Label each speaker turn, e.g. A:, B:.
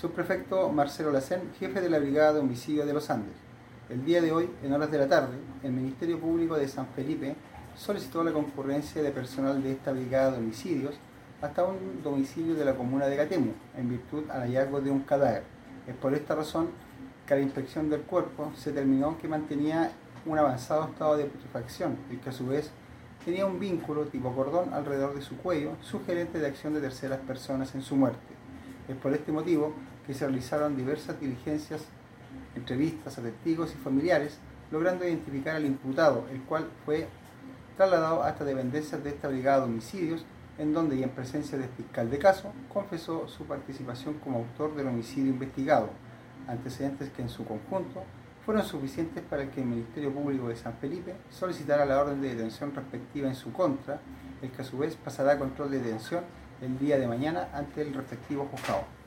A: Subprefecto Marcelo Lacén, jefe de la Brigada de Homicidio de los Andes. El día de hoy, en horas de la tarde, el Ministerio Público de San Felipe solicitó la concurrencia de personal de esta Brigada de Homicidios hasta un domicilio de la comuna de Catemu, en virtud al hallazgo de un cadáver. Es por esta razón que la inspección del cuerpo se determinó que mantenía un avanzado estado de putrefacción y que a su vez tenía un vínculo tipo cordón alrededor de su cuello, sugerente de acción de terceras personas en su muerte. Es por este motivo que se realizaron diversas diligencias, entrevistas a testigos y familiares, logrando identificar al imputado, el cual fue trasladado hasta dependencias de esta brigada de homicidios, en donde y en presencia del fiscal de caso, confesó su participación como autor del homicidio investigado, antecedentes que en su conjunto fueron suficientes para que el Ministerio Público de San Felipe solicitara la orden de detención respectiva en su contra, el que a su vez pasará a control de detención el día de mañana ante el respectivo juzgado.